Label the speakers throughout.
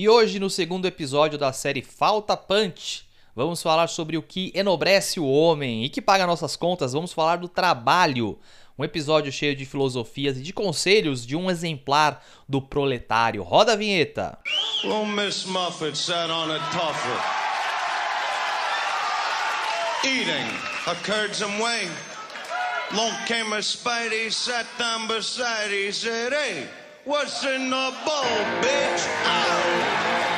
Speaker 1: E hoje, no segundo episódio da série Falta Punch, vamos falar sobre o que enobrece o homem e que paga nossas contas. Vamos falar do trabalho. Um episódio cheio de filosofias e de conselhos de um exemplar do proletário. Roda a vinheta. Well, Miss Muffet sat on a tuffet, eating curds and whey. Long came a Spidey, sat down beside, he said, hey, what's in the bowl, bitch? Oh!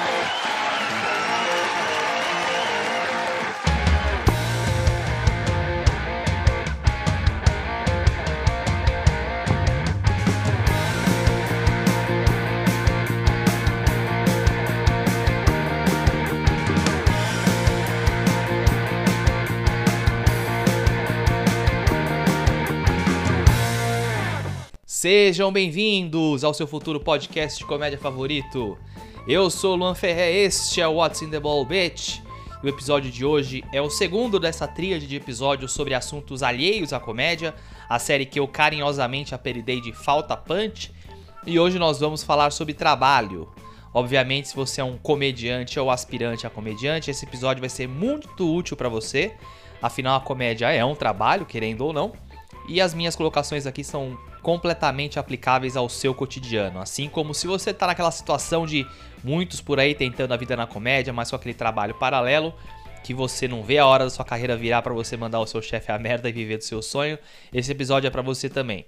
Speaker 1: Sejam bem-vindos ao seu futuro podcast de comédia favorito. Eu sou Luan Ferré, este é o What's in the Ball Bitch. O episódio de hoje é o segundo dessa tríade de episódios sobre assuntos alheios à comédia, a série que eu carinhosamente apelidei de Falta Punch. E hoje nós vamos falar sobre trabalho. Obviamente, se você é um comediante ou aspirante a comediante, esse episódio vai ser muito útil para você. Afinal, a comédia é um trabalho, querendo ou não. E as minhas colocações aqui são completamente aplicáveis ao seu cotidiano. Assim como se você está naquela situação de muitos por aí tentando a vida na comédia, mas com aquele trabalho paralelo que você não vê a hora da sua carreira virar para você mandar o seu chefe a merda e viver do seu sonho, esse episódio é para você também.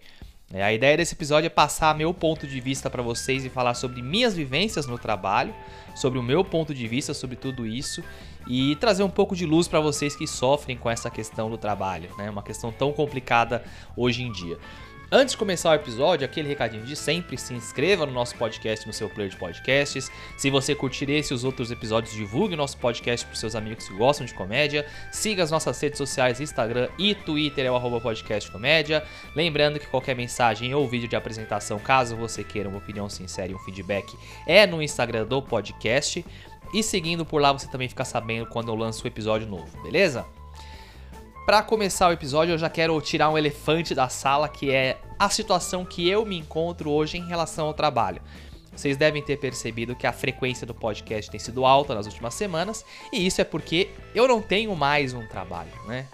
Speaker 1: É, a ideia desse episódio é passar meu ponto de vista para vocês e falar sobre minhas vivências no trabalho, sobre o meu ponto de vista sobre tudo isso e trazer um pouco de luz para vocês que sofrem com essa questão do trabalho, né? Uma questão tão complicada hoje em dia. Antes de começar o episódio, aquele recadinho de sempre, se inscreva no nosso podcast no seu player de podcasts. Se você curtir esse e os outros episódios, divulgue o nosso podcast para seus amigos que gostam de comédia. Siga as nossas redes sociais, Instagram e Twitter, é o arroba podcast comédia. Lembrando que qualquer mensagem ou vídeo de apresentação, caso você queira uma opinião sincera e um feedback, é no Instagram do podcast. E seguindo por lá, você também fica sabendo quando eu lanço o episódio novo, beleza? Para começar o episódio, eu já quero tirar um elefante da sala, que é a situação que eu me encontro hoje em relação ao trabalho. Vocês devem ter percebido que a frequência do podcast tem sido alta nas últimas semanas, e isso é porque eu não tenho mais um trabalho, né?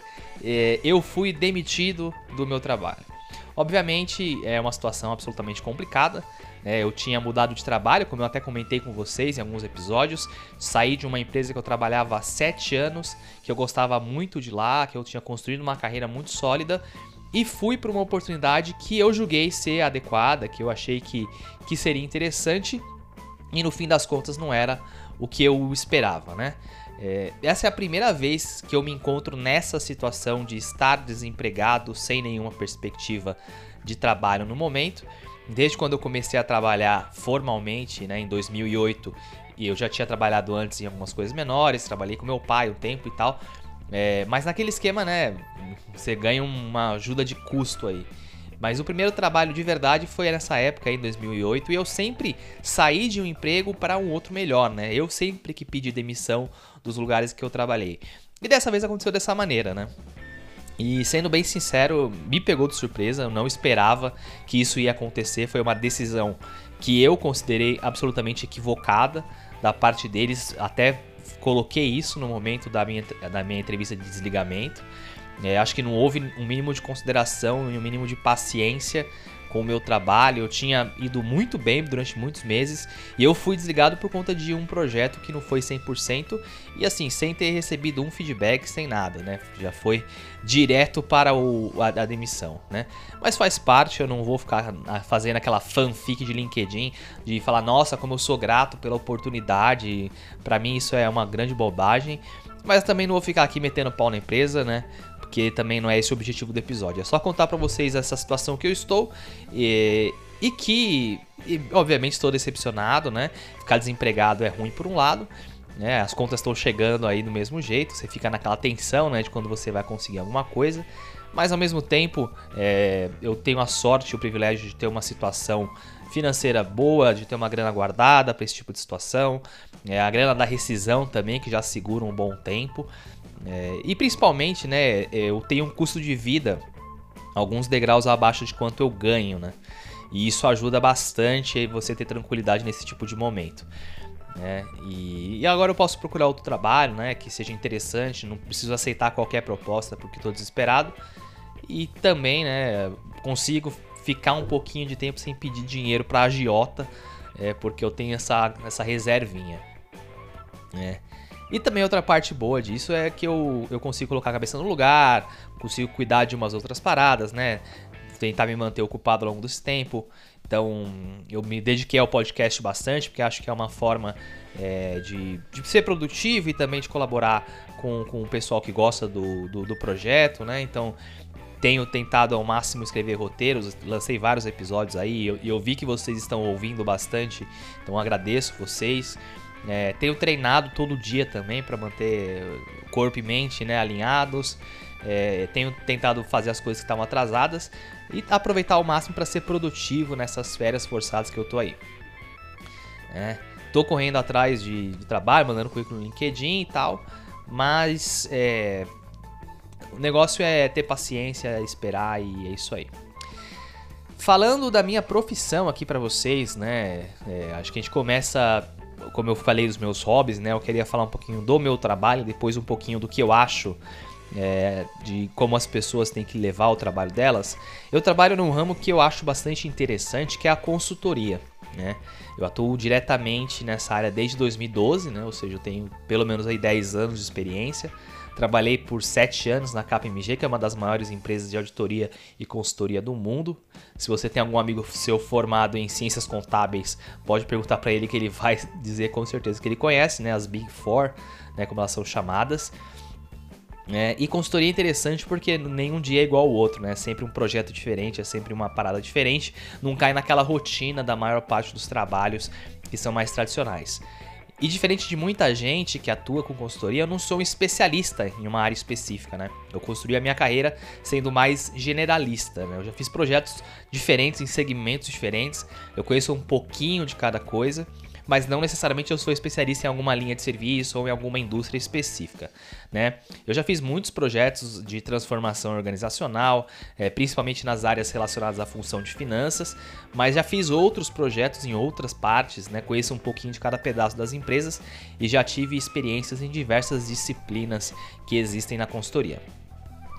Speaker 1: É, eu fui demitido do meu trabalho. Obviamente é uma situação absolutamente complicada, é, eu tinha mudado de trabalho, como eu até comentei com vocês em alguns episódios. Saí de uma empresa que eu trabalhava há 7 anos, que eu gostava muito de lá, que eu tinha construído uma carreira muito sólida. E fui para uma oportunidade que eu julguei ser adequada, que eu achei que, que seria interessante. E no fim das contas não era o que eu esperava, né? É, essa é a primeira vez que eu me encontro nessa situação de estar desempregado, sem nenhuma perspectiva de trabalho no momento desde quando eu comecei a trabalhar formalmente, né, em 2008, e eu já tinha trabalhado antes em algumas coisas menores, trabalhei com meu pai um tempo e tal, é, mas naquele esquema, né, você ganha uma ajuda de custo aí. Mas o primeiro trabalho de verdade foi nessa época, em 2008, e eu sempre saí de um emprego para um outro melhor, né? Eu sempre que pedi demissão dos lugares que eu trabalhei. E dessa vez aconteceu dessa maneira, né? E sendo bem sincero, me pegou de surpresa, eu não esperava que isso ia acontecer. Foi uma decisão que eu considerei absolutamente equivocada da parte deles. Até coloquei isso no momento da minha, da minha entrevista de desligamento. É, acho que não houve um mínimo de consideração e um mínimo de paciência com o meu trabalho. Eu tinha ido muito bem durante muitos meses e eu fui desligado por conta de um projeto que não foi 100% e assim, sem ter recebido um feedback, sem nada, né? Já foi direto para o, a, a demissão, né? Mas faz parte, eu não vou ficar fazendo aquela fanfic de LinkedIn de falar, nossa, como eu sou grato pela oportunidade. Para mim isso é uma grande bobagem. Mas também não vou ficar aqui metendo pau na empresa, né? Porque também não é esse o objetivo do episódio. É só contar para vocês essa situação que eu estou e, e que, e, obviamente, estou decepcionado, né? Ficar desempregado é ruim por um lado, né? As contas estão chegando aí do mesmo jeito, você fica naquela tensão, né? De quando você vai conseguir alguma coisa. Mas ao mesmo tempo, é, eu tenho a sorte e o privilégio de ter uma situação financeira boa, de ter uma grana guardada para esse tipo de situação. É, a grana da rescisão também, que já segura um bom tempo. É, e principalmente, né, é, eu tenho um custo de vida alguns degraus abaixo de quanto eu ganho, né? E isso ajuda bastante você ter tranquilidade nesse tipo de momento. Né? E, e, agora eu posso procurar outro trabalho, né, que seja interessante, não preciso aceitar qualquer proposta porque estou desesperado. E também, né, consigo ficar um pouquinho de tempo sem pedir dinheiro para agiota, é, porque eu tenho essa, essa reservinha. Né? E também outra parte boa disso é que eu, eu consigo colocar a cabeça no lugar, consigo cuidar de umas outras paradas, né? Tentar me manter ocupado ao longo desse tempo. Então, eu me dediquei ao podcast bastante, porque acho que é uma forma é, de, de, ser produtivo e também de colaborar com, com o pessoal que gosta do, do, do projeto, né? Então, tenho tentado ao máximo escrever roteiros, lancei vários episódios aí e eu, eu, vi que vocês estão ouvindo bastante, então agradeço vocês. É, tenho treinado todo dia também para manter corpo e mente né, alinhados. É, tenho tentado fazer as coisas que estavam atrasadas e aproveitar ao máximo para ser produtivo nessas férias forçadas que eu tô aí. É, tô correndo atrás de, de, trabalho, mandando currículo no LinkedIn e tal, mas é, o negócio é ter paciência, esperar e é isso aí. Falando da minha profissão aqui para vocês, né? É, acho que a gente começa como eu falei dos meus hobbies, né? Eu queria falar um pouquinho do meu trabalho, depois um pouquinho do que eu acho é, de como as pessoas têm que levar o trabalho delas. Eu trabalho num ramo que eu acho bastante interessante, que é a consultoria. Né? Eu atuo diretamente nessa área desde 2012, né? ou seja, eu tenho pelo menos aí 10 anos de experiência. Trabalhei por 7 anos na KPMG, que é uma das maiores empresas de auditoria e consultoria do mundo. Se você tem algum amigo seu formado em ciências contábeis, pode perguntar para ele que ele vai dizer com certeza que ele conhece, né, as Big Four, né, como elas são chamadas. É, e consultoria é interessante porque nenhum dia é igual ao outro, né? É sempre um projeto diferente, é sempre uma parada diferente, não cai naquela rotina da maior parte dos trabalhos que são mais tradicionais. E diferente de muita gente que atua com consultoria, eu não sou um especialista em uma área específica, né? Eu construí a minha carreira sendo mais generalista, né? Eu já fiz projetos diferentes em segmentos diferentes, eu conheço um pouquinho de cada coisa mas não necessariamente eu sou especialista em alguma linha de serviço ou em alguma indústria específica. Né? Eu já fiz muitos projetos de transformação organizacional, é, principalmente nas áreas relacionadas à função de finanças, mas já fiz outros projetos em outras partes, né? conheço um pouquinho de cada pedaço das empresas e já tive experiências em diversas disciplinas que existem na consultoria.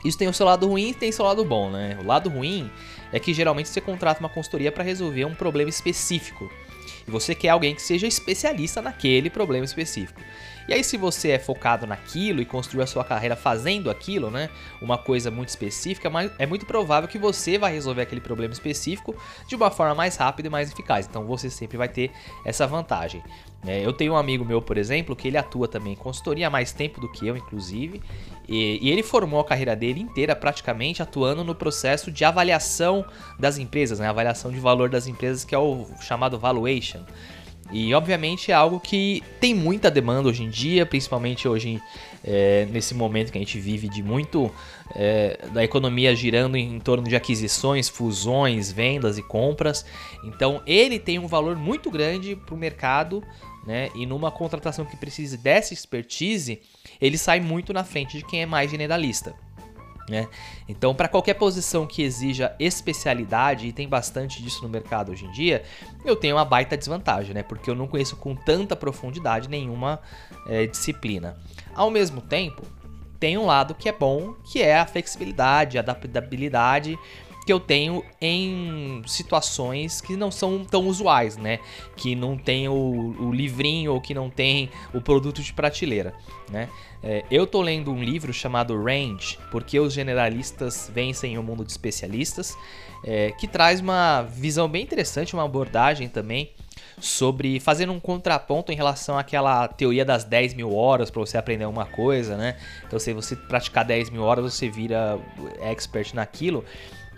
Speaker 1: Isso tem o seu lado ruim e tem o seu lado bom, né? O lado ruim é que geralmente você contrata uma consultoria para resolver um problema específico. E você quer alguém que seja especialista naquele problema específico. E aí, se você é focado naquilo e construiu a sua carreira fazendo aquilo, né? Uma coisa muito específica, mas é muito provável que você vai resolver aquele problema específico de uma forma mais rápida e mais eficaz. Então você sempre vai ter essa vantagem. É, eu tenho um amigo meu, por exemplo, que ele atua também em consultoria há mais tempo do que eu, inclusive, e, e, ele formou a carreira dele inteira praticamente atuando no processo de avaliação das empresas, né? avaliação de valor das empresas, que é o chamado valuation. E obviamente é algo que tem muita demanda hoje em dia, principalmente hoje é, nesse momento que a gente vive de muito é, da economia girando em torno de aquisições, fusões, vendas e compras. Então ele tem um valor muito grande para o mercado né? E numa contratação que precise dessa expertise, ele sai muito na frente de quem é mais generalista. Né? Então, para qualquer posição que exija especialidade, e tem bastante disso no mercado hoje em dia, eu tenho uma baita desvantagem, né? porque eu não conheço com tanta profundidade nenhuma é, disciplina. Ao mesmo tempo, tem um lado que é bom, que é a flexibilidade, a adaptabilidade que eu tenho em situações que não são tão usuais, né? Que não tem o, o livrinho ou que não tem o produto de prateleira, né? É, eu tô lendo um livro chamado Range, porque os generalistas vencem o mundo de especialistas, é, que traz uma visão bem interessante, uma abordagem também sobre fazendo um contraponto em relação àquela teoria das 10 mil horas para você aprender uma coisa, né? Então, se você praticar 10 mil horas, você vira expert naquilo.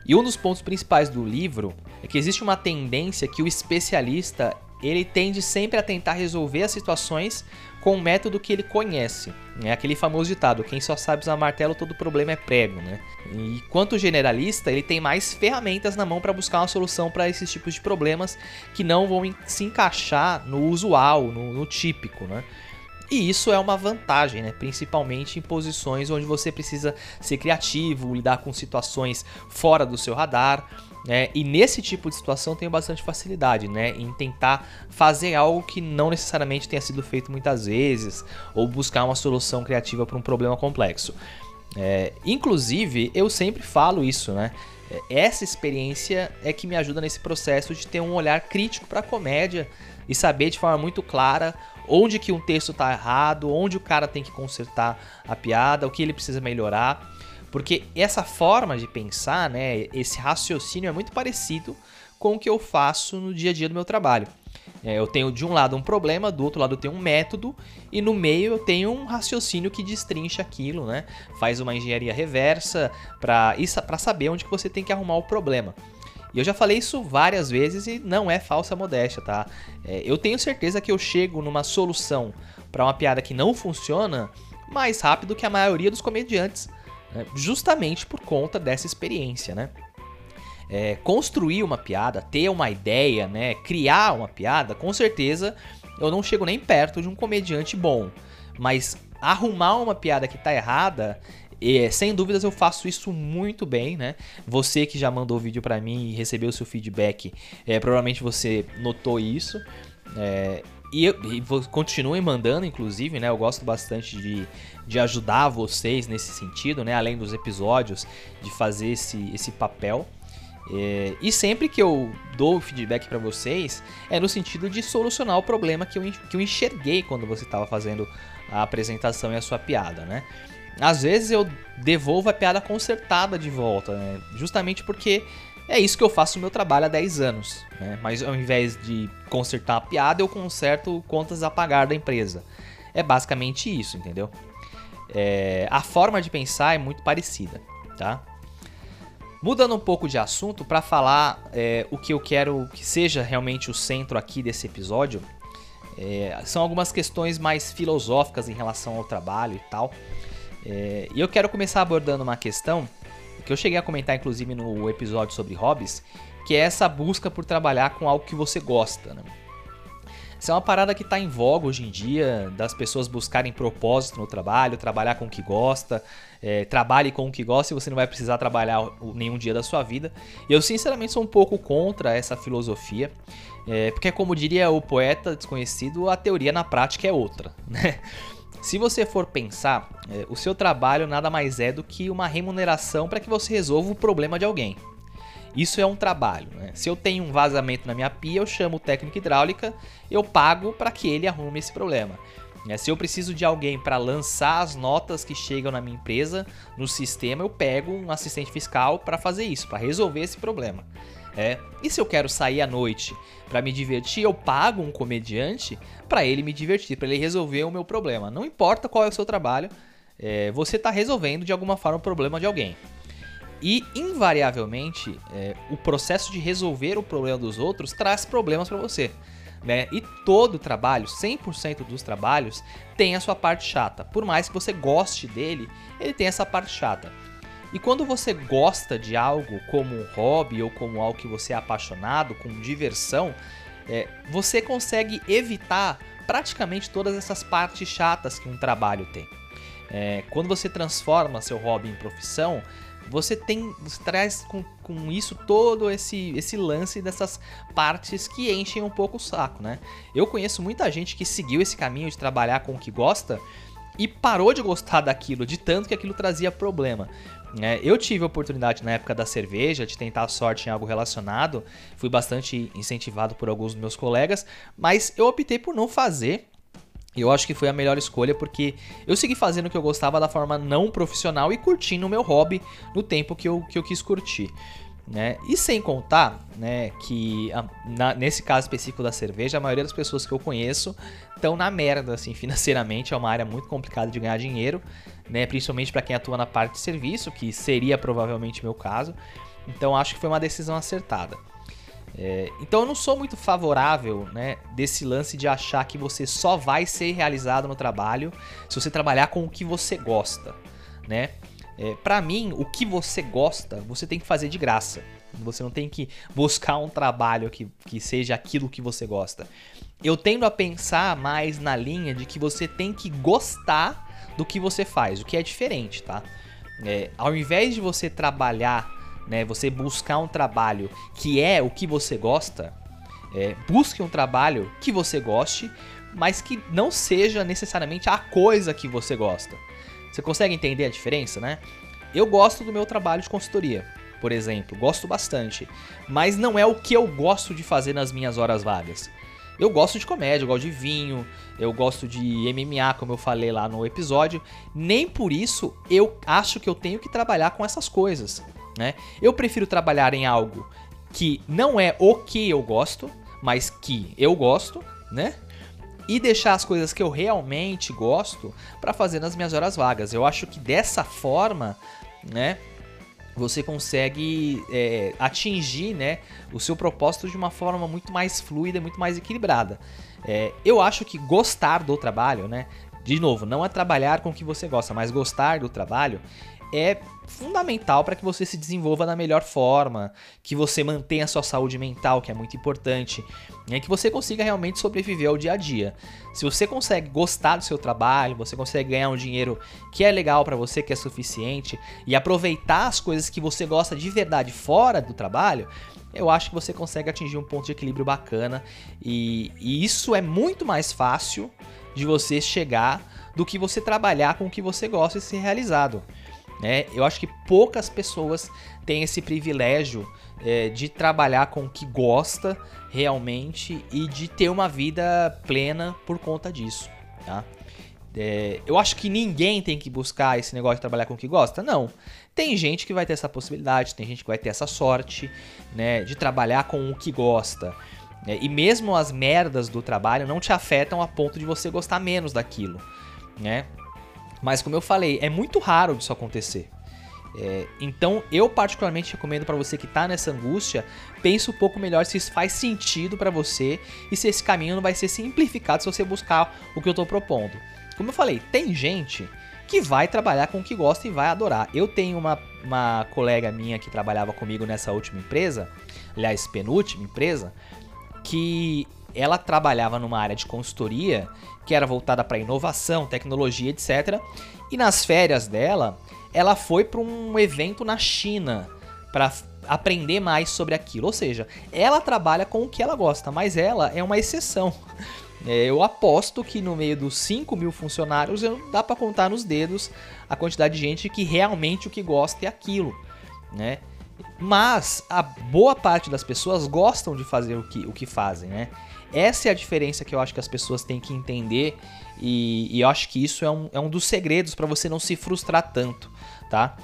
Speaker 1: E um dos pontos principais do livro é que existe uma tendência que o especialista ele tende sempre a tentar resolver as situações com o método que ele conhece. É aquele famoso ditado: quem só sabe usar martelo, todo problema é prego. Né? E quanto generalista, ele tem mais ferramentas na mão para buscar uma solução para esses tipos de problemas que não vão se encaixar no usual, no, no típico. Né? E isso é uma vantagem, né? principalmente em posições onde você precisa ser criativo, lidar com situações fora do seu radar. né? E nesse tipo de situação tenho bastante facilidade, né? Em tentar fazer algo que não necessariamente tenha sido feito muitas vezes, ou buscar uma solução criativa para um problema complexo. É, inclusive, eu sempre falo isso, né? É, essa experiência é que me ajuda nesse processo de ter um olhar crítico para a comédia e saber de forma muito clara onde que um texto está errado, onde o cara tem que consertar a piada, o que ele precisa melhorar. Porque essa forma de pensar, né, esse raciocínio é muito parecido com o que eu faço no dia a dia do meu trabalho. É, eu tenho de um lado um problema, do outro lado eu tenho um método e no meio eu tenho um raciocínio que destrincha aquilo, né? Faz uma engenharia reversa para saber onde que você tem que arrumar o problema. E eu já falei isso várias vezes e não é falsa modéstia, tá? É, eu tenho certeza que eu chego numa solução para uma piada que não funciona mais rápido que a maioria dos comediantes, né? justamente por conta dessa experiência, né? É, construir uma piada, ter uma ideia, né? Criar uma piada, com certeza eu não chego nem perto de um comediante bom. Mas arrumar uma piada que tá errada, e, sem dúvidas eu faço isso muito bem, né? Você que já mandou vídeo para mim e recebeu seu feedback, é, provavelmente você notou isso. É, e, e continuem mandando, inclusive, né? Eu gosto bastante de, de ajudar vocês nesse sentido, né? Além dos episódios, de fazer esse, esse papel. É, e sempre que eu dou feedback para vocês, é no sentido de solucionar o problema que eu, que eu enxerguei quando você estava fazendo a apresentação e a sua piada, né? Às vezes eu devolvo a piada consertada de volta, né? justamente porque é isso que eu faço no meu trabalho há 10 anos. Né? Mas ao invés de consertar a piada, eu conserto contas a pagar da empresa. É basicamente isso, entendeu? É, a forma de pensar é muito parecida, tá? Mudando um pouco de assunto para falar é, o que eu quero que seja realmente o centro aqui desse episódio, é, são algumas questões mais filosóficas em relação ao trabalho e tal. É, e eu quero começar abordando uma questão que eu cheguei a comentar inclusive no episódio sobre hobbies, que é essa busca por trabalhar com algo que você gosta. Né? Isso é uma parada que está em voga hoje em dia, das pessoas buscarem propósito no trabalho, trabalhar com o que gosta, é, trabalhe com o que gosta e você não vai precisar trabalhar nenhum dia da sua vida. Eu sinceramente sou um pouco contra essa filosofia, é, porque como diria o poeta desconhecido, a teoria na prática é outra, né? Se você for pensar, é, o seu trabalho nada mais é do que uma remuneração para que você resolva o problema de alguém. Isso é um trabalho. Né? Se eu tenho um vazamento na minha pia, eu chamo o técnico hidráulica, eu pago para que ele arrume esse problema. É, se eu preciso de alguém para lançar as notas que chegam na minha empresa no sistema, eu pego um assistente fiscal para fazer isso, para resolver esse problema. É. E se eu quero sair à noite para me divertir, eu pago um comediante para ele me divertir, para ele resolver o meu problema. Não importa qual é o seu trabalho, é, você está resolvendo de alguma forma o problema de alguém. E, invariavelmente, é, o processo de resolver o problema dos outros traz problemas para você. Né? E todo trabalho, 100% dos trabalhos, tem a sua parte chata. Por mais que você goste dele, ele tem essa parte chata. E quando você gosta de algo como um hobby ou como algo que você é apaixonado, com diversão, é, você consegue evitar praticamente todas essas partes chatas que um trabalho tem. É, quando você transforma seu hobby em profissão, você tem você traz com, com isso todo esse, esse lance dessas partes que enchem um pouco o saco, né? Eu conheço muita gente que seguiu esse caminho de trabalhar com o que gosta e parou de gostar daquilo, de tanto que aquilo trazia problema. É, eu tive a oportunidade na época da cerveja de tentar a sorte em algo relacionado, fui bastante incentivado por alguns dos meus colegas, mas eu optei por não fazer. Eu acho que foi a melhor escolha porque eu segui fazendo o que eu gostava da forma não profissional e curtindo o meu hobby no tempo que eu, que eu quis curtir. Né? E sem contar né, que a, na, nesse caso específico da cerveja, a maioria das pessoas que eu conheço estão na merda, assim, financeiramente. É uma área muito complicada de ganhar dinheiro, né? principalmente para quem atua na parte de serviço, que seria provavelmente meu caso. Então acho que foi uma decisão acertada. É, então eu não sou muito favorável né, desse lance de achar que você só vai ser realizado no trabalho se você trabalhar com o que você gosta. Né? É, para mim, o que você gosta, você tem que fazer de graça. Você não tem que buscar um trabalho que, que seja aquilo que você gosta. Eu tendo a pensar mais na linha de que você tem que gostar do que você faz, o que é diferente, tá? É, ao invés de você trabalhar né? Você buscar um trabalho que é o que você gosta, é, busque um trabalho que você goste, mas que não seja necessariamente a coisa que você gosta. Você consegue entender a diferença, né? Eu gosto do meu trabalho de consultoria, por exemplo, gosto bastante, mas não é o que eu gosto de fazer nas minhas horas vagas. Eu gosto de comédia, eu gosto de vinho, eu gosto de MMA, como eu falei lá no episódio. Nem por isso eu acho que eu tenho que trabalhar com essas coisas, né? Eu prefiro trabalhar em algo que não é o que eu gosto, mas que eu gosto, né? E deixar as coisas que eu realmente gosto para fazer nas minhas horas vagas. Eu acho que dessa forma, né? Você consegue é, atingir né, o seu propósito de uma forma muito mais fluida, muito mais equilibrada. É, eu acho que gostar do trabalho, né? De novo, não é trabalhar com o que você gosta, mas gostar do trabalho é fundamental para que você se desenvolva da melhor forma, que você mantenha a sua saúde mental, que é muito importante, e que você consiga realmente sobreviver ao dia a dia. Se você consegue gostar do seu trabalho, você consegue ganhar um dinheiro que é legal para você, que é suficiente, e aproveitar as coisas que você gosta de verdade fora do trabalho, eu acho que você consegue atingir um ponto de equilíbrio bacana e, e isso é muito mais fácil de você chegar do que você trabalhar com o que você gosta e ser realizado. Né? Eu acho que poucas pessoas têm esse privilégio é, de trabalhar com o que gosta realmente e de ter uma vida plena por conta disso. Tá? É, eu acho que ninguém tem que buscar esse negócio de trabalhar com o que gosta. Não. Tem gente que vai ter essa possibilidade, tem gente que vai ter essa sorte né, de trabalhar com o que gosta. É, e mesmo as merdas do trabalho não te afetam a ponto de você gostar menos daquilo. Né? Mas como eu falei, é muito raro disso acontecer. É, então eu particularmente recomendo para você que está nessa angústia, pense um pouco melhor se isso faz sentido para você e se esse caminho não vai ser simplificado se você buscar o que eu estou propondo. Como eu falei, tem gente que vai trabalhar com o que gosta e vai adorar. Eu tenho uma, uma colega minha que trabalhava comigo nessa última empresa, aliás, penúltima empresa, que ela trabalhava numa área de consultoria que era voltada para inovação, tecnologia, etc. E nas férias dela, ela foi para um evento na China para aprender mais sobre aquilo. Ou seja, ela trabalha com o que ela gosta, mas ela é uma exceção. É, eu aposto que no meio dos 5 mil funcionários dá para contar nos dedos a quantidade de gente que realmente o que gosta é aquilo, né? Mas a boa parte das pessoas gostam de fazer o que, o que fazem, né? Essa é a diferença que eu acho que as pessoas têm que entender e, e eu acho que isso é um, é um dos segredos para você não se frustrar tanto, tá?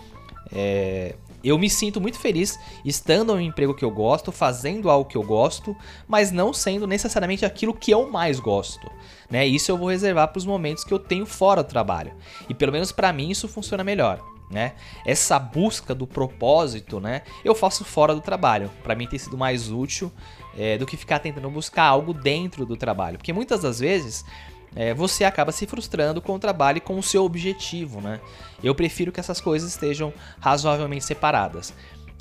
Speaker 1: É, eu me sinto muito feliz estando em um emprego que eu gosto, fazendo algo que eu gosto, mas não sendo necessariamente aquilo que eu mais gosto. Né? Isso eu vou reservar para os momentos que eu tenho fora do trabalho. E pelo menos para mim isso funciona melhor. Né? Essa busca do propósito, né? Eu faço fora do trabalho. Para mim tem sido mais útil é, do que ficar tentando buscar algo dentro do trabalho, porque muitas das vezes é, você acaba se frustrando com o trabalho e com o seu objetivo, né? Eu prefiro que essas coisas estejam razoavelmente separadas.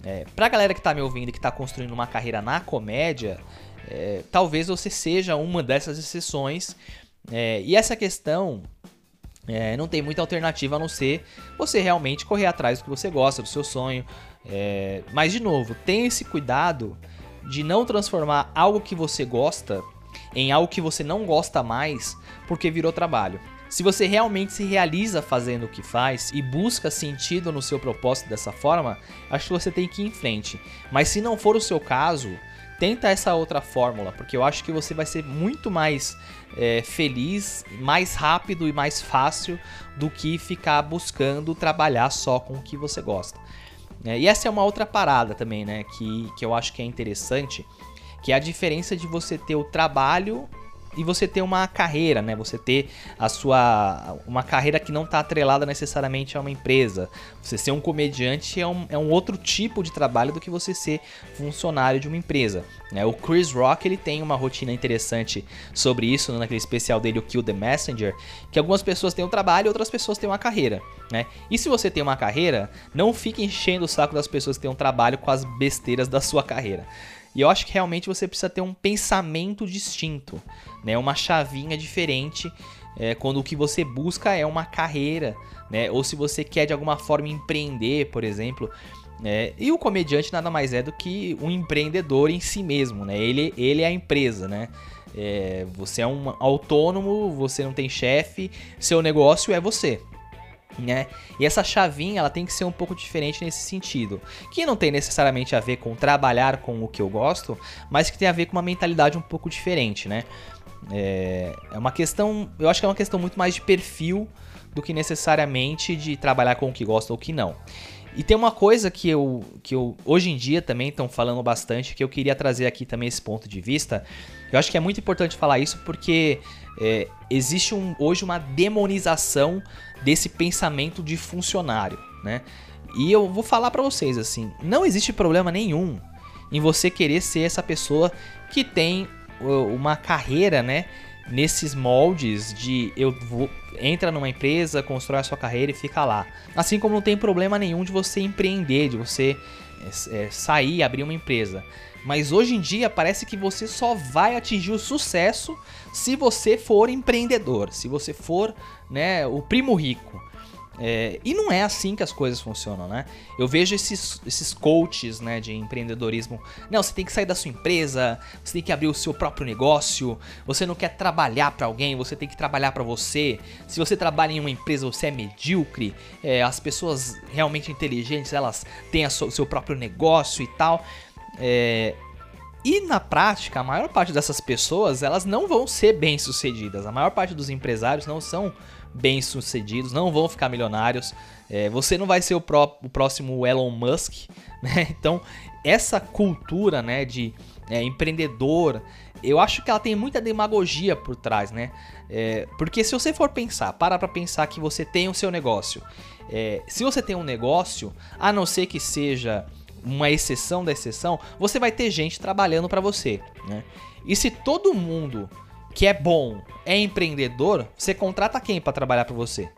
Speaker 1: É, pra galera que tá me ouvindo e que tá construindo uma carreira na comédia, é, talvez você seja uma dessas exceções. É, e essa questão é, não tem muita alternativa a não ser você realmente correr atrás do que você gosta, do seu sonho. É, mas, de novo, tenha esse cuidado de não transformar algo que você gosta em algo que você não gosta mais porque virou trabalho. Se você realmente se realiza fazendo o que faz e busca sentido no seu propósito dessa forma, acho que você tem que ir em frente. Mas se não for o seu caso, tenta essa outra fórmula, porque eu acho que você vai ser muito mais é, feliz, mais rápido e mais fácil do que ficar buscando trabalhar só com o que você gosta. É, e essa é uma outra parada também, né? Que, que eu acho que é interessante que é a diferença de você ter o trabalho e você ter uma carreira, né? Você ter a sua uma carreira que não está atrelada necessariamente a uma empresa. Você ser um comediante é um, é um outro tipo de trabalho do que você ser funcionário de uma empresa. Né? O Chris Rock ele tem uma rotina interessante sobre isso né? naquele especial dele, o Kill the Messenger, que algumas pessoas têm um trabalho outras pessoas têm uma carreira. Né? E se você tem uma carreira, não fique enchendo o saco das pessoas que têm um trabalho com as besteiras da sua carreira. E eu acho que realmente você precisa ter um pensamento distinto, né? Uma chavinha diferente é, quando o que você busca é uma carreira, né? Ou se você quer de alguma forma empreender, por exemplo. É, e o comediante nada mais é do que um empreendedor em si mesmo, né? Ele, ele é a empresa, né? É, você é um autônomo, você não tem chefe, seu negócio é você. Né? E essa chavinha ela tem que ser um pouco diferente nesse sentido, que não tem necessariamente a ver com trabalhar com o que eu gosto, mas que tem a ver com uma mentalidade um pouco diferente, né? É, é uma questão, eu acho que é uma questão muito mais de perfil do que necessariamente de trabalhar com o que gosta ou o que não. E tem uma coisa que eu, que eu hoje em dia também estão falando bastante, que eu queria trazer aqui também esse ponto de vista. Eu acho que é muito importante falar isso porque é, existe um, hoje uma demonização desse pensamento de funcionário, né? E eu vou falar para vocês assim, não existe problema nenhum em você querer ser essa pessoa que tem uma carreira, né? nesses moldes de eu vou entra numa empresa, constrói a sua carreira e fica lá. Assim como não tem problema nenhum de você empreender, de você é, é, sair, abrir uma empresa. Mas hoje em dia parece que você só vai atingir o sucesso se você for empreendedor, se você for né, o primo rico. É, e não é assim que as coisas funcionam, né? Eu vejo esses, esses coaches né, de empreendedorismo. Não, você tem que sair da sua empresa, você tem que abrir o seu próprio negócio, você não quer trabalhar para alguém, você tem que trabalhar para você. Se você trabalha em uma empresa, você é medíocre. É, as pessoas realmente inteligentes, elas têm o seu próprio negócio e tal. É, e na prática, a maior parte dessas pessoas, elas não vão ser bem-sucedidas. A maior parte dos empresários não são bem-sucedidos, não vão ficar milionários. É, você não vai ser o, pró o, próximo Elon Musk, né? Então, essa cultura, né, de é, empreendedor, eu acho que ela tem muita demagogia por trás, né? É, porque se você for pensar, para pra pensar que você tem o seu negócio. É, se você tem um negócio, a não ser que seja uma exceção da exceção, você vai ter gente trabalhando para você, né? E se todo mundo que é bom, é empreendedor, você contrata quem para trabalhar para você?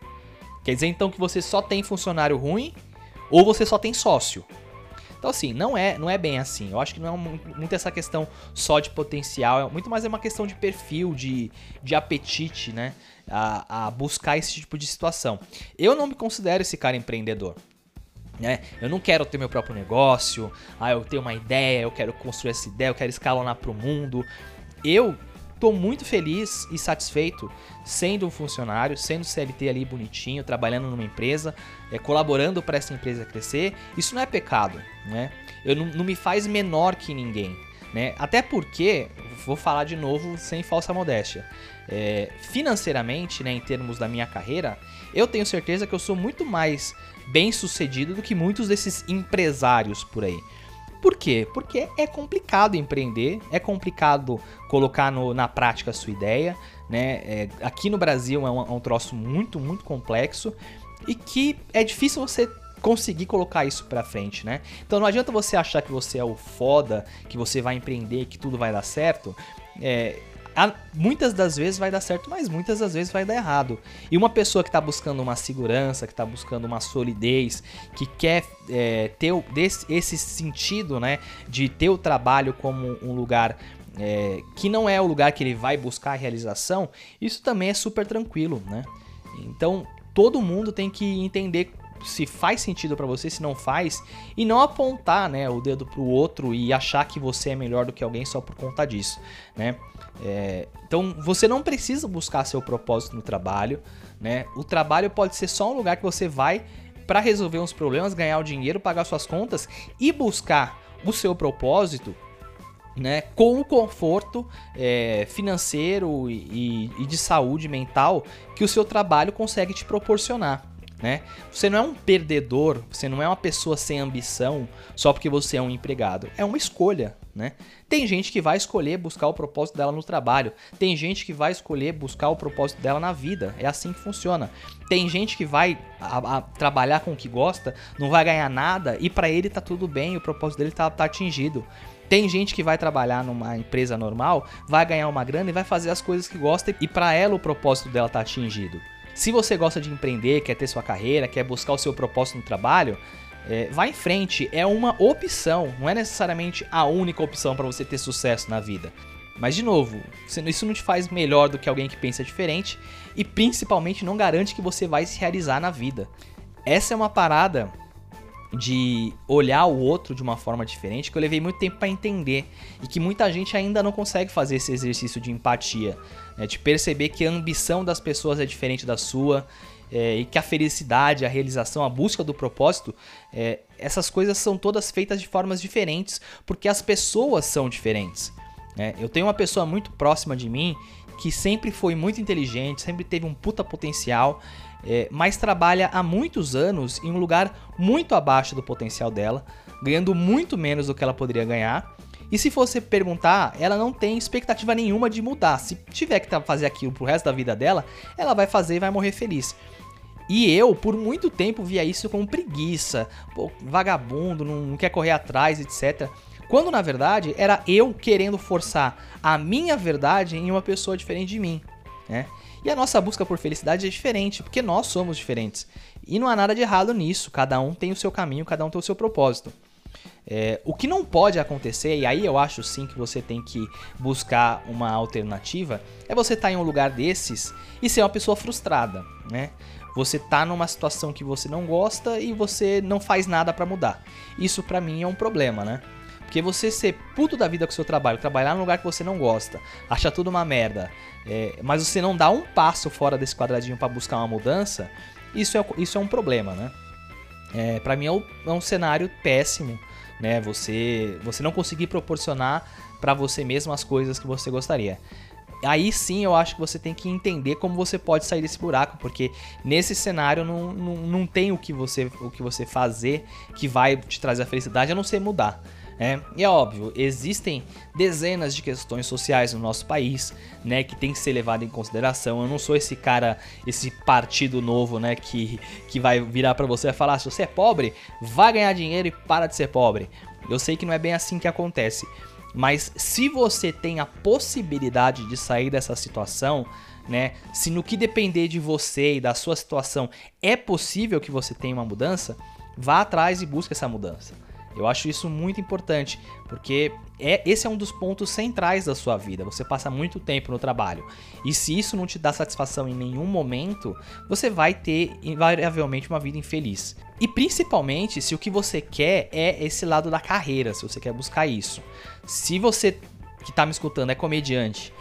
Speaker 1: Quer dizer então que você só tem funcionário ruim ou você só tem sócio? Então assim, não é, não é bem assim. Eu acho que não é muito essa questão só de potencial, é muito mais é uma questão de perfil, de, de apetite, né? A, a buscar esse tipo de situação. Eu não me considero esse cara empreendedor. Né? Eu não quero ter meu próprio negócio, ah, eu tenho uma ideia, eu quero construir essa ideia, eu quero escalonar para o mundo. Eu Tô muito feliz e satisfeito sendo um funcionário, sendo CLT ali bonitinho, trabalhando numa empresa, é, colaborando para essa empresa crescer. Isso não é pecado, né? Eu não, não me faz menor que ninguém, né? Até porque, vou falar de novo sem falsa modéstia, é, financeiramente, né, em termos da minha carreira, eu tenho certeza que eu sou muito mais bem sucedido do que muitos desses empresários por aí. Por quê? Porque é complicado empreender, é complicado colocar no, na prática a sua ideia. Né? É, aqui no Brasil é um, é um troço muito, muito complexo e que é difícil você conseguir colocar isso pra frente, né? Então não adianta você achar que você é o foda, que você vai empreender, que tudo vai dar certo. É, muitas das vezes vai dar certo, mas muitas das vezes vai dar errado. E uma pessoa que está buscando uma segurança, que está buscando uma solidez, que quer é, ter esse sentido, né, de ter o trabalho como um lugar é, que não é o lugar que ele vai buscar a realização, isso também é super tranquilo, né? Então todo mundo tem que entender se faz sentido para você, se não faz, e não apontar, né, o dedo pro outro e achar que você é melhor do que alguém só por conta disso, né? É, então você não precisa buscar seu propósito no trabalho, né? O trabalho pode ser só um lugar que você vai para resolver uns problemas, ganhar o dinheiro, pagar suas contas e buscar o seu propósito né, com o conforto é, financeiro e, e, de saúde mental que o seu trabalho consegue te proporcionar né? Você não é um perdedor, você não é uma pessoa sem ambição só porque você é um empregado. É uma escolha, né? Tem gente que vai escolher buscar o propósito dela no trabalho. Tem gente que vai escolher buscar o propósito dela na vida. É assim que funciona. Tem gente que vai a, a, trabalhar com o que gosta, não vai ganhar nada e para ele tá tudo bem, o propósito dele tá, tá atingido. Tem gente que vai trabalhar numa empresa normal, vai ganhar uma grana e vai fazer as coisas que gosta e para ela o propósito dela tá atingido. Se você gosta de empreender, quer ter sua carreira, quer buscar o seu propósito no trabalho, é, vá em frente. É uma opção, não é necessariamente a única opção para você ter sucesso na vida. Mas, de novo, isso não te faz melhor do que alguém que pensa diferente e principalmente não garante que você vai se realizar na vida. Essa é uma parada de olhar o outro de uma forma diferente que eu levei muito tempo para entender e que muita gente ainda não consegue fazer esse exercício de empatia, né? de perceber que a ambição das pessoas é diferente da sua é, e que a felicidade, a realização, a busca do propósito, é, essas coisas são todas feitas de formas diferentes porque as pessoas são diferentes. Né? Eu tenho uma pessoa muito próxima de mim que sempre foi muito inteligente, sempre teve um puta potencial é, mas trabalha há muitos anos em um lugar muito abaixo do potencial dela, ganhando muito menos do que ela poderia ganhar. E se você perguntar, ela não tem expectativa nenhuma de mudar. Se tiver que fazer aquilo pro resto da vida dela, ela vai fazer e vai morrer feliz. E eu, por muito tempo, via isso como preguiça, pô, vagabundo, não quer correr atrás, etc. Quando na verdade era eu querendo forçar a minha verdade em uma pessoa diferente de mim. Né? E a nossa busca por felicidade é diferente, porque nós somos diferentes. E não há nada de errado nisso, cada um tem o seu caminho, cada um tem o seu propósito. É, o que não pode acontecer, e aí eu acho sim que você tem que buscar uma alternativa, é você estar tá em um lugar desses e ser uma pessoa frustrada, né? Você tá numa situação que você não gosta e você não faz nada para mudar. Isso para mim é um problema, né? Porque você ser puto da vida com o seu trabalho, trabalhar num lugar que você não gosta, achar tudo uma merda, é, mas você não dá um passo fora desse quadradinho para buscar uma mudança, isso é, isso é um problema, né? É, para mim é um, é um, cenário péssimo, né? Você, você não conseguir proporcionar para você mesmo as coisas que você gostaria. Aí sim eu acho que você tem que entender como você pode sair desse buraco, porque nesse cenário não, não, não tem o que, você, o que você fazer que vai te trazer a felicidade a não ser mudar. É, e é óbvio, existem dezenas de questões sociais no nosso país, né, que tem que ser levado em consideração. Eu não sou esse cara, esse partido novo, né, que, que vai virar para você e falar: se você é pobre, vai ganhar dinheiro e para de ser pobre. Eu sei que não é bem assim que acontece, mas se você tem a possibilidade de sair dessa situação, né, se no que depender de você e da sua situação é possível que você tenha uma mudança, vá atrás e busque essa mudança. Eu acho isso muito importante, porque é, esse é um dos pontos centrais da sua vida. Você passa muito tempo no trabalho. E se isso não te dá satisfação em nenhum momento, você vai ter invariavelmente uma vida infeliz. E principalmente se o que você quer é esse lado da carreira, se você quer buscar isso. Se você que está me escutando é comediante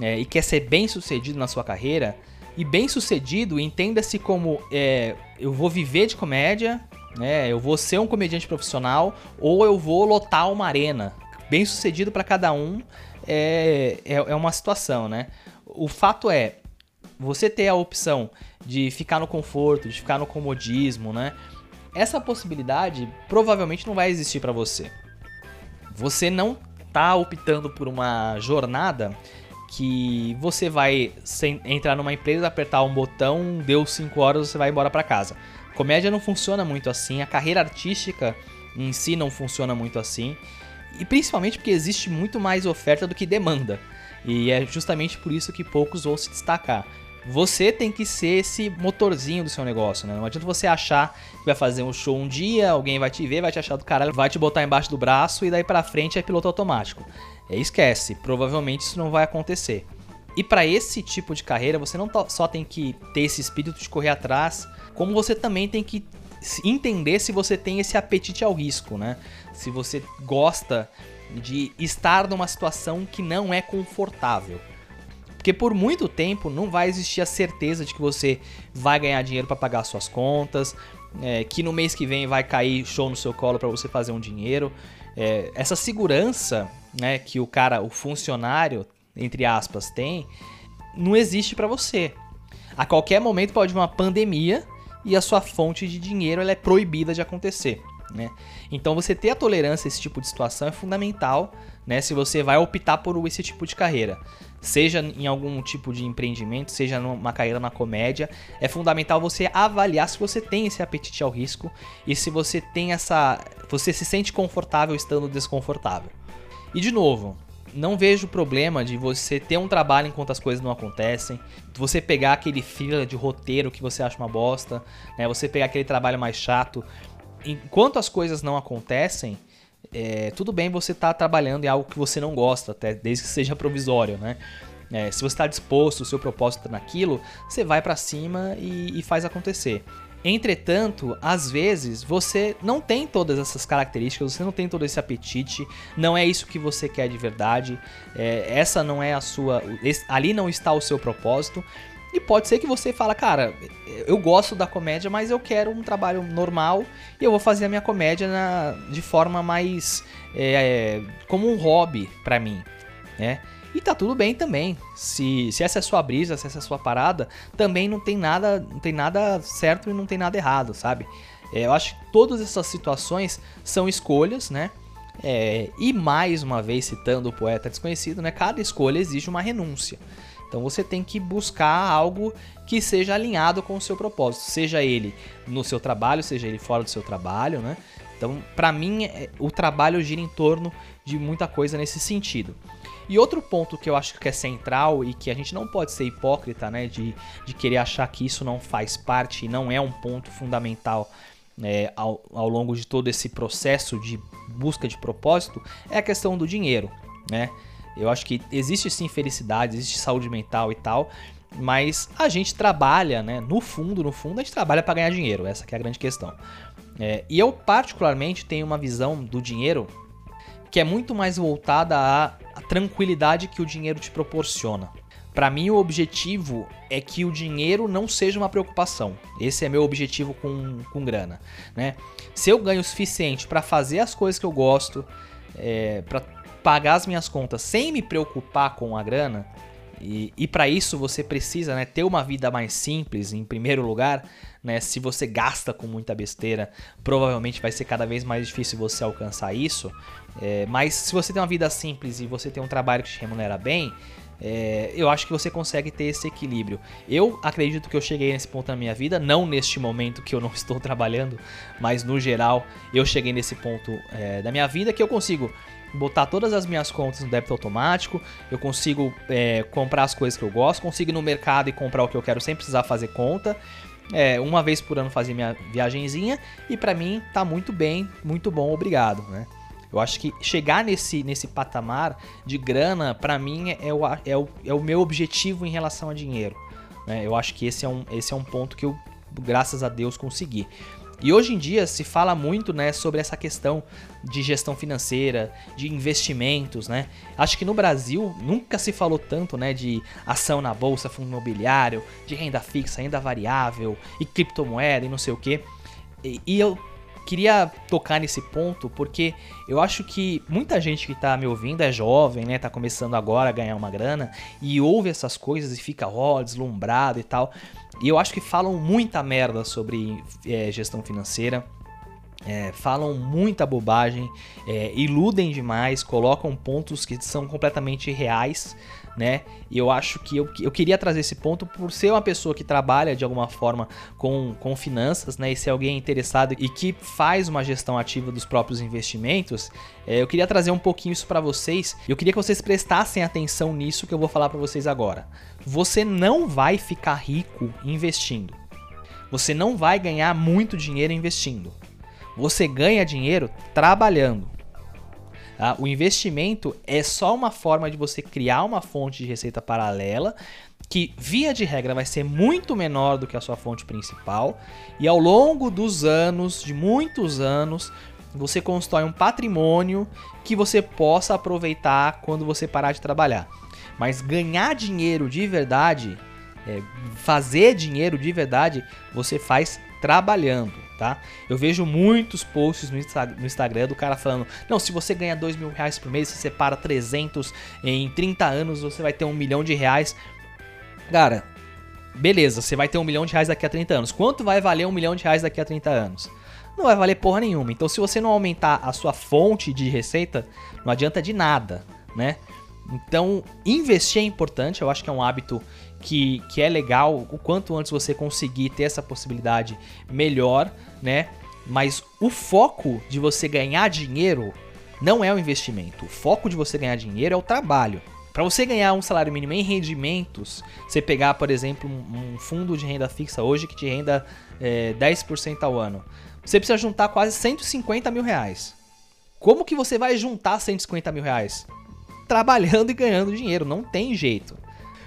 Speaker 1: é, e quer ser bem sucedido na sua carreira, e bem sucedido, entenda-se como é, eu vou viver de comédia, né? Eu vou ser um comediante profissional ou eu vou lotar uma arena. Bem sucedido para cada um é, é, é uma situação, né? O fato é, você ter a opção de ficar no conforto, de ficar no comodismo, né? Essa possibilidade provavelmente não vai existir para você. Você não tá optando por uma jornada que você vai entrar numa empresa, apertar um botão, deu 5 horas, você vai embora para casa. Comédia não funciona muito assim, a carreira artística em si não funciona muito assim. E principalmente porque existe muito mais oferta do que demanda. E é justamente por isso que poucos vão se destacar. Você tem que ser esse motorzinho do seu negócio, né? Não adianta você achar que vai fazer um show um dia, alguém vai te ver, vai te achar do caralho, vai te botar embaixo do braço e daí pra frente é piloto automático. É, esquece, provavelmente isso não vai acontecer. E para esse tipo de carreira, você não só tem que ter esse espírito de correr atrás como você também tem que entender se você tem esse apetite ao risco, né? Se você gosta de estar numa situação que não é confortável. Porque por muito tempo não vai existir a certeza de que você vai ganhar dinheiro para pagar suas contas, é, que no mês que vem vai cair show no seu colo para você fazer um dinheiro. É, essa segurança né, que o cara, o funcionário, entre aspas, tem, não existe para você. A qualquer momento pode vir uma pandemia e a sua fonte de dinheiro ela é proibida de acontecer. Né? Então você ter a tolerância a esse tipo de situação é fundamental né, se você vai optar por esse tipo de carreira. Seja em algum tipo de empreendimento, seja numa carreira na comédia, é fundamental você avaliar se você tem esse apetite ao risco e se você tem essa. você se sente confortável estando desconfortável. E de novo, não vejo problema de você ter um trabalho enquanto as coisas não acontecem, você pegar aquele fila de roteiro que você acha uma bosta, né? Você pegar aquele trabalho mais chato. Enquanto as coisas não acontecem, é, tudo bem você estar tá trabalhando em algo que você não gosta, até desde que seja provisório, né? É, se você está disposto, o seu propósito tá naquilo, você vai para cima e, e faz acontecer. Entretanto, às vezes você não tem todas essas características, você não tem todo esse apetite, não é isso que você quer de verdade, é, essa não é a sua. Ali não está o seu propósito. E pode ser que você fala, cara, eu gosto da comédia, mas eu quero um trabalho normal e eu vou fazer a minha comédia na, de forma mais é, como um hobby para mim, né? E tá tudo bem também. Se, se essa é a sua brisa, se essa é a sua parada, também não tem nada, não tem nada certo e não tem nada errado, sabe? É, eu acho que todas essas situações são escolhas, né? É, e mais uma vez citando o poeta desconhecido, né? Cada escolha exige uma renúncia. Então você tem que buscar algo que seja alinhado com o seu propósito, seja ele no seu trabalho, seja ele fora do seu trabalho, né? Então, para mim, é, o trabalho gira em torno de muita coisa nesse sentido. E outro ponto que eu acho que é central e que a gente não pode ser hipócrita, né, de, de querer achar que isso não faz parte e não é um ponto fundamental é, ao, ao longo de todo esse processo de busca de propósito, é a questão do dinheiro, né? Eu acho que existe sim felicidade, existe saúde mental e tal, mas a gente trabalha, né? No fundo, no fundo, a gente trabalha para ganhar dinheiro. Essa é a grande questão. É, e eu particularmente tenho uma visão do dinheiro que é muito mais voltada à tranquilidade que o dinheiro te proporciona. Para mim, o objetivo é que o dinheiro não seja uma preocupação. Esse é meu objetivo com, com grana. Né? Se eu ganho o suficiente para fazer as coisas que eu gosto, é, para pagar as minhas contas sem me preocupar com a grana, e, e para isso você precisa né, ter uma vida mais simples, em primeiro lugar. Né, se você gasta com muita besteira, provavelmente vai ser cada vez mais difícil você alcançar isso. É, mas se você tem uma vida simples e você tem um trabalho que te remunera bem, é, eu acho que você consegue ter esse equilíbrio. Eu acredito que eu cheguei nesse ponto na minha vida, não neste momento que eu não estou trabalhando, mas no geral eu cheguei nesse ponto é, da minha vida que eu consigo botar todas as minhas contas no débito automático, eu consigo é, comprar as coisas que eu gosto, consigo ir no mercado e comprar o que eu quero sem precisar fazer conta. É, uma vez por ano fazer minha viagenzinha e para mim tá muito bem, muito bom, obrigado, né? Eu acho que chegar nesse, nesse patamar de grana, para mim, é o, é, o, é o meu objetivo em relação a dinheiro. Né? Eu acho que esse é, um, esse é um ponto que eu, graças a Deus, consegui. E hoje em dia se fala muito né, sobre essa questão de gestão financeira, de investimentos, né? Acho que no Brasil nunca se falou tanto né, de ação na bolsa, fundo imobiliário, de renda fixa, renda variável e criptomoeda e não sei o que. E, e eu queria tocar nesse ponto porque eu acho que muita gente que tá me ouvindo é jovem, né? Tá começando agora a ganhar uma grana e ouve essas coisas e fica, ó, oh, deslumbrado e tal. E eu acho que falam muita merda sobre é, gestão financeira. É, falam muita bobagem, é, iludem demais, colocam pontos que são completamente reais, né? E eu acho que eu, eu queria trazer esse ponto por ser uma pessoa que trabalha de alguma forma com, com finanças, né? E ser alguém interessado e que faz uma gestão ativa dos próprios investimentos, é, eu queria trazer um pouquinho isso para vocês. Eu queria que vocês prestassem atenção nisso que eu vou falar para vocês agora. Você não vai ficar rico investindo. Você não vai ganhar muito dinheiro investindo. Você ganha dinheiro trabalhando. Tá? O investimento é só uma forma de você criar uma fonte de receita paralela que, via de regra, vai ser muito menor do que a sua fonte principal. E ao longo dos anos, de muitos anos, você constrói um patrimônio que você possa aproveitar quando você parar de trabalhar. Mas ganhar dinheiro de verdade, é, fazer dinheiro de verdade, você faz trabalhando tá? Eu vejo muitos posts no, Instagram do cara falando: não, se você ganha 2 mil reais por mês, você separa 300 em 30 anos, você vai ter um milhão de reais. Cara, beleza, você vai ter um milhão de reais daqui a 30 anos. Quanto vai valer um milhão de reais daqui a 30 anos? Não vai valer porra nenhuma. Então, se você não aumentar a sua fonte de receita, não adianta de nada, né? Então, investir é importante, eu acho que é um hábito que, que é legal. O quanto antes você conseguir ter essa possibilidade, melhor né? Mas o foco de você ganhar dinheiro não é o investimento. O foco de você ganhar dinheiro é o trabalho. Para você ganhar um salário mínimo em rendimentos, você pegar, por exemplo, um, fundo de renda fixa hoje que te renda é, 10% ao ano, você precisa juntar quase 150 mil reais. Como que você vai juntar 150 mil reais? Trabalhando e ganhando dinheiro, não tem jeito.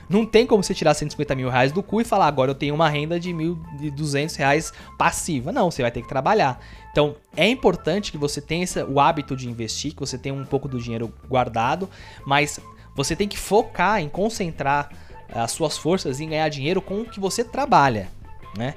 Speaker 1: Não tem como você tirar 150 mil reais do cu e falar, agora eu tenho uma renda de 1.200 reais passiva. Não, você vai ter que trabalhar. Então, é importante que você tenha esse, o hábito de investir, que você tenha um pouco do dinheiro guardado, mas você tem que focar em concentrar as suas forças em ganhar dinheiro com o que você trabalha, né?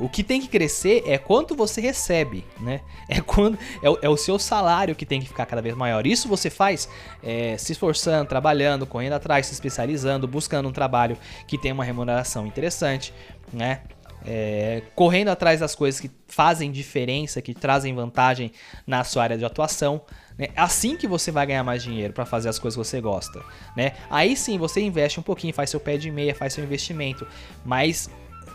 Speaker 1: O que tem que crescer é quanto você recebe, né? É, quando, é, o, é o seu salário que tem que ficar cada vez maior. Isso você faz é, se esforçando, trabalhando, correndo atrás, se especializando, buscando um trabalho que tem uma remuneração interessante, né? É, correndo atrás das coisas que fazem diferença, que trazem vantagem na sua área de atuação. Né? Assim que você vai ganhar mais dinheiro para fazer as coisas que você gosta. Né? Aí sim você investe um pouquinho, faz seu pé de meia, faz seu investimento. Mas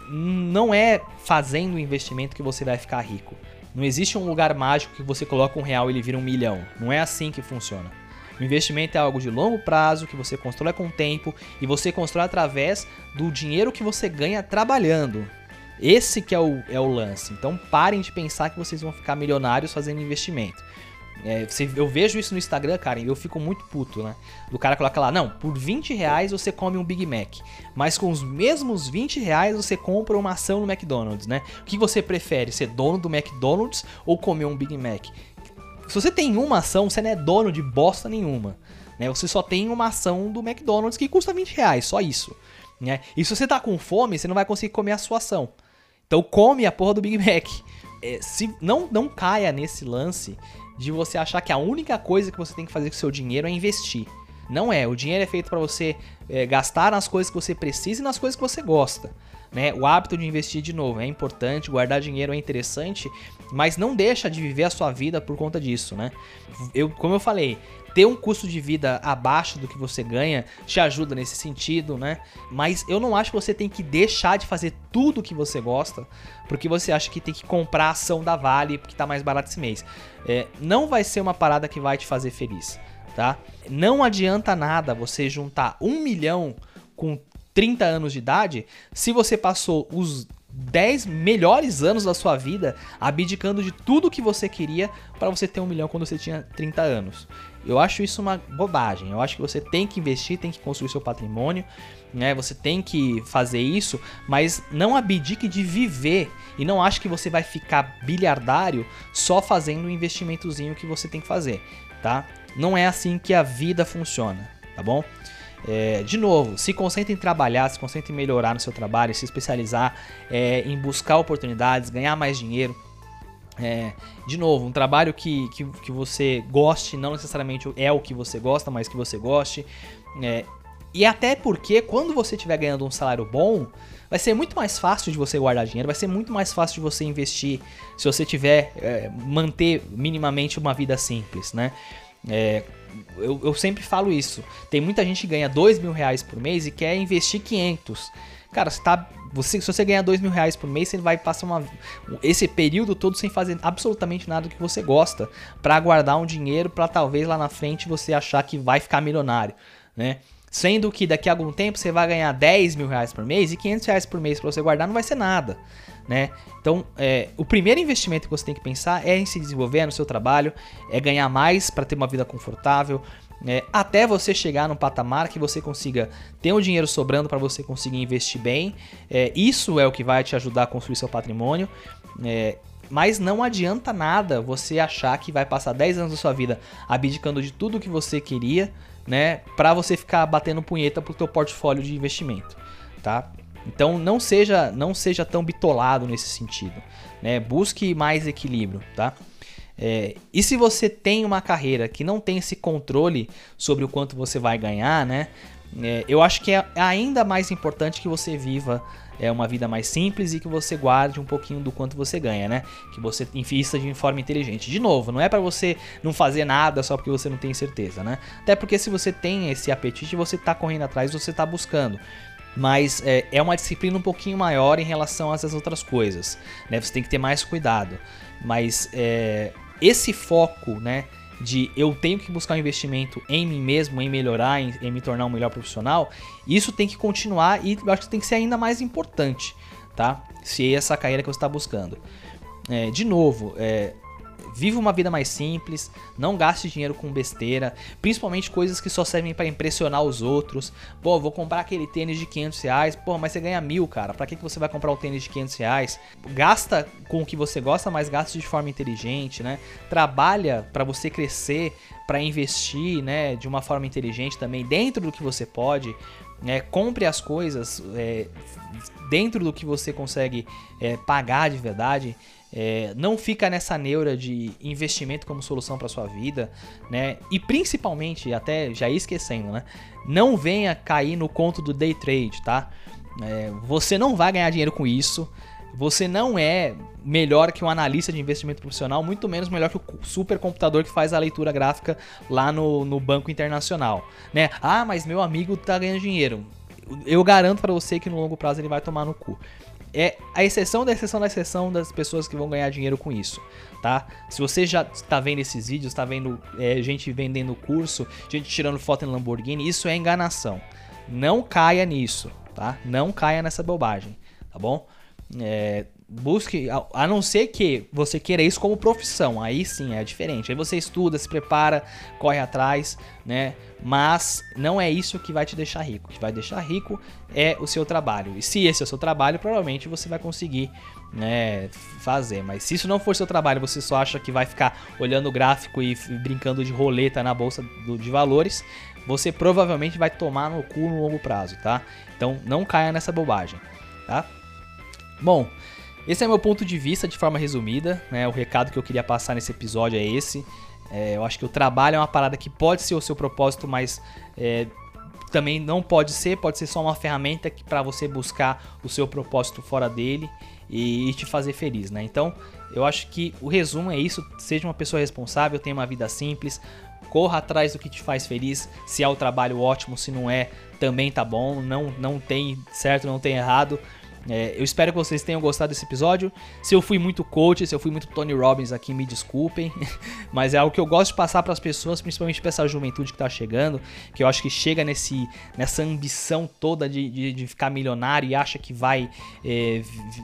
Speaker 1: não é fazendo o investimento que você vai ficar rico. Não existe um lugar mágico que você coloca um real e ele vira um milhão. Não é assim que funciona. O investimento é algo de longo prazo que você constrói com o tempo e você constrói através do dinheiro que você ganha trabalhando. Esse que é o, é o lance. Então parem de pensar que vocês vão ficar milionários fazendo investimento. É, você, eu vejo isso no Instagram, cara, e eu fico muito puto, né? O cara coloca lá, não, por 20 reais você come um Big Mac, mas com os mesmos 20 reais você compra uma ação no McDonald's, né? O que você prefere, ser dono do McDonald's ou comer um Big Mac? Se você tem uma ação, você não é dono de bosta nenhuma. Né? Você só tem uma ação do McDonald's que custa 20 reais, só isso. Né? E se você tá com fome, você não vai conseguir comer a sua ação. Então come a porra do Big Mac. É, se não, não caia nesse lance de você achar que a única coisa que você tem que fazer com o seu dinheiro é investir. Não é. O dinheiro é feito para você é, gastar nas coisas que você precisa e nas coisas que você gosta. Né? O hábito de investir de novo é importante, guardar dinheiro é interessante, mas não deixa de viver a sua vida por conta disso, né? Eu, como eu falei, ter um custo de vida abaixo do que você ganha te ajuda nesse sentido, né? Mas eu não acho que você tem que deixar de fazer tudo que você gosta porque você acha que tem que comprar a ação da Vale porque tá mais barato esse mês. É, não vai ser uma parada que vai te fazer feliz, tá? Não adianta nada você juntar um milhão com 30 anos de idade se você passou os 10 melhores anos da sua vida abdicando de tudo que você queria para você ter um milhão quando você tinha 30 anos. Eu acho isso uma bobagem. Eu acho que você tem que investir, tem que construir seu patrimônio, né? Você tem que fazer isso, mas não abdique de viver e não ache que você vai ficar bilhardário só fazendo o investimentozinho que você tem que fazer, tá? Não é assim que a vida funciona, tá bom? É, de novo, se concentre em trabalhar, se concentre em melhorar no seu trabalho, se especializar, é, em buscar oportunidades, ganhar mais dinheiro. É, de novo, um trabalho que, que, que, você goste, não necessariamente é o que você gosta, mas que você goste. É, e até porque quando você estiver ganhando um salário bom, vai ser muito mais fácil de você guardar dinheiro, vai ser muito mais fácil de você investir se você tiver é, manter minimamente uma vida simples, né? É, eu, eu, sempre falo isso. Tem muita gente que ganha dois mil reais por mês e quer investir 500. Cara, você tá, você, se você ganhar dois mil reais por mês, você vai passar uma, esse período todo sem fazer absolutamente nada que você gosta, para guardar um dinheiro para talvez lá na frente você achar que vai ficar milionário, né? Sendo que daqui a algum tempo você vai ganhar 10 mil reais por mês e 500 reais por mês para você guardar não vai ser nada né? Então, é, o primeiro investimento que você tem que pensar é em se desenvolver no seu trabalho, é ganhar mais para ter uma vida confortável, é, até você chegar num patamar que você consiga ter um dinheiro sobrando para você conseguir investir bem. É, isso é o que vai te ajudar a construir seu patrimônio. É, mas não adianta nada você achar que vai passar 10 anos da sua vida abdicando de tudo que você queria, né, para você ficar batendo punheta pro teu portfólio de investimento, tá? Então não seja não seja tão bitolado nesse sentido, né? Busque mais equilíbrio, tá? É, e se você tem uma carreira que não tem esse controle sobre o quanto você vai ganhar, né? É, eu acho que é ainda mais importante que você viva é, uma vida mais simples e que você guarde um pouquinho do quanto você ganha, né? Que você invista de forma inteligente. De novo, não é para você não fazer nada só porque você não tem certeza, né? Até porque se você tem esse apetite, você tá correndo atrás, você tá buscando mas é, é, uma disciplina um pouquinho maior em relação às outras coisas. Né? Você tem que ter mais cuidado. Mas é, esse foco, né, de eu tenho que buscar um investimento em mim mesmo, em melhorar, em, em me tornar um melhor profissional, isso tem que continuar e eu acho que tem que ser ainda mais importante, tá? Se é essa carreira que você está buscando. É, de novo, é, viva uma vida mais simples, não gaste dinheiro com besteira, principalmente coisas que só servem para impressionar os outros. Pô, vou comprar aquele tênis de 500 reais, pô, mas você ganha mil, cara. Pra que, que você vai comprar um tênis de 500 reais? Gasta com o que você gosta, mas gaste de forma inteligente, né? Trabalha para você crescer, para investir, né, de uma forma inteligente também dentro do que você pode. Né, compre as coisas é, dentro do que você consegue é, pagar de verdade. É, não fica nessa neura de investimento como solução para sua vida, né? E principalmente, até já ia esquecendo, né? Não venha cair no conto do day trade, tá? É, você não vai ganhar dinheiro com isso. Você não é melhor que um analista de investimento profissional, muito menos melhor que o supercomputador que faz a leitura gráfica lá no, no banco internacional, né? Ah, mas meu amigo tá ganhando dinheiro. Eu garanto para você que no longo prazo ele vai tomar no cu é a exceção da exceção da exceção das pessoas que vão ganhar dinheiro com isso, tá? Se você já está vendo esses vídeos, está vendo é, gente vendendo curso, gente tirando foto em Lamborghini, isso é enganação. Não caia nisso, tá? Não caia nessa bobagem, tá bom? É, busque, a, não ser que você queira isso como profissão, aí sim é diferente. Aí você estuda, se prepara, corre atrás, né? Mas não é isso que vai te deixar rico. O que vai deixar rico é o seu trabalho. E se esse é o seu trabalho, provavelmente você vai conseguir né, fazer. Mas se isso não for seu trabalho, você só acha que vai ficar olhando o gráfico e brincando de roleta na bolsa de valores, você provavelmente vai tomar no cu no longo prazo, tá? Então não caia nessa bobagem, tá? Bom, esse é meu ponto de vista de forma resumida, né? O recado que eu queria passar nesse episódio é esse. É, eu acho que o trabalho é uma parada que pode ser o seu propósito, mas é, também não pode ser, pode ser só uma ferramenta para você buscar o seu propósito fora dele e, e, te fazer feliz, né? Então, eu acho que o resumo é isso: seja uma pessoa responsável, tenha uma vida simples, corra atrás do que te faz feliz. Se é o trabalho ótimo, se não é, também tá bom. Não, não tem certo, não tem errado. É, eu espero que vocês tenham gostado desse episódio. Se eu fui muito coach, se eu fui muito Tony Robbins aqui, me desculpem. Mas é algo que eu gosto de passar para as pessoas, principalmente para essa juventude que está chegando, que eu acho que chega nesse, nessa ambição toda de, de, de ficar milionário e acha que vai é,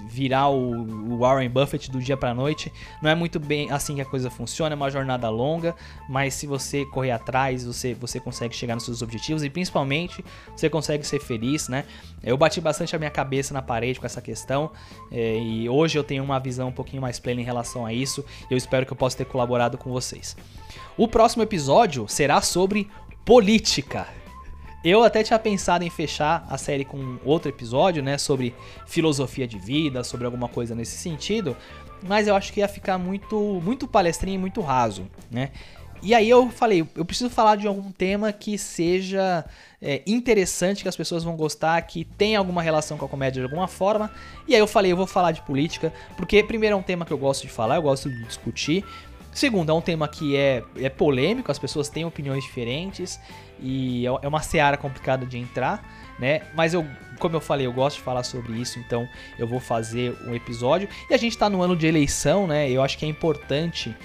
Speaker 1: virar o, o, Warren Buffett do dia para noite. Não é muito bem assim que a coisa funciona, é uma jornada longa, mas se você correr atrás, você, você consegue chegar nos seus objetivos e principalmente você consegue ser feliz, né? Eu bati bastante a minha cabeça na parede com essa questão é, e hoje eu tenho uma visão um pouquinho mais plena em relação a isso. Eu espero que eu possa ter colaborado com vocês. O próximo episódio será sobre política. Eu até tinha pensado em fechar a série com outro episódio, né, sobre filosofia de vida, sobre alguma coisa nesse sentido, mas eu acho que ia ficar muito, muito palestrinho e muito raso, né? E aí eu falei, eu preciso falar de algum tema que seja é, interessante, que as pessoas vão gostar, que tenha alguma relação com a comédia de alguma forma. E aí eu falei, eu vou falar de política, porque primeiro é um tema que eu gosto de falar, eu gosto de discutir. Segundo, é um tema que é, é polêmico, as pessoas têm opiniões diferentes e é, é uma seara complicada de entrar, né? Mas eu, como eu falei, eu gosto de falar sobre isso, então eu vou fazer um episódio. E a gente está no ano de eleição, né? Eu acho que é importante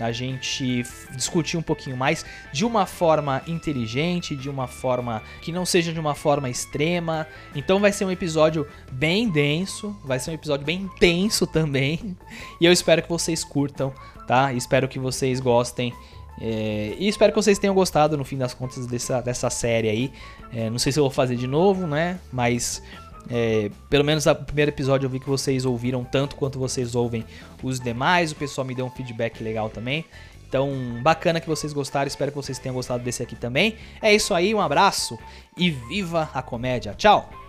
Speaker 1: a gente discutir um pouquinho mais de uma forma inteligente, de uma forma que não seja de uma forma extrema. Então vai ser um episódio bem denso, vai ser um episódio bem intenso também. E eu espero que vocês curtam, tá? Espero que vocês gostem. É, e espero que vocês tenham gostado no fim das contas dessa, dessa série aí. É, não sei se eu vou fazer de novo, né? Mas é, pelo menos no primeiro episódio eu vi que vocês ouviram tanto quanto vocês ouvem os demais. O pessoal me deu um feedback legal também. Então, bacana que vocês gostaram. Espero que vocês tenham gostado desse aqui também. É isso aí, um abraço e viva a comédia. Tchau!